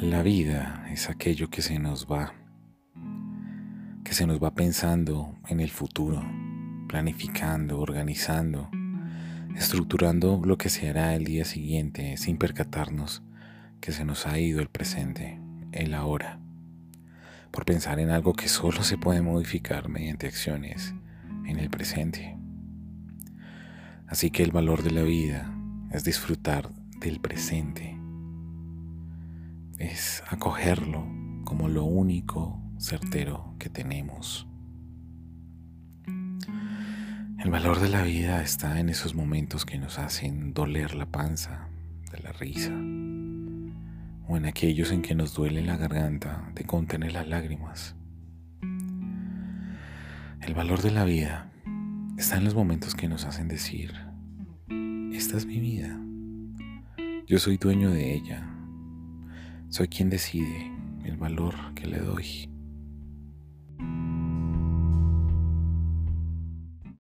La vida es aquello que se nos va, que se nos va pensando en el futuro, planificando, organizando, estructurando lo que se hará el día siguiente sin percatarnos que se nos ha ido el presente, el ahora, por pensar en algo que solo se puede modificar mediante acciones en el presente. Así que el valor de la vida es disfrutar del presente, es acogerlo como lo único certero que tenemos. El valor de la vida está en esos momentos que nos hacen doler la panza de la risa, o en aquellos en que nos duele la garganta de contener las lágrimas. El valor de la vida está en los momentos que nos hacen decir, esta es mi vida, yo soy dueño de ella, soy quien decide el valor que le doy.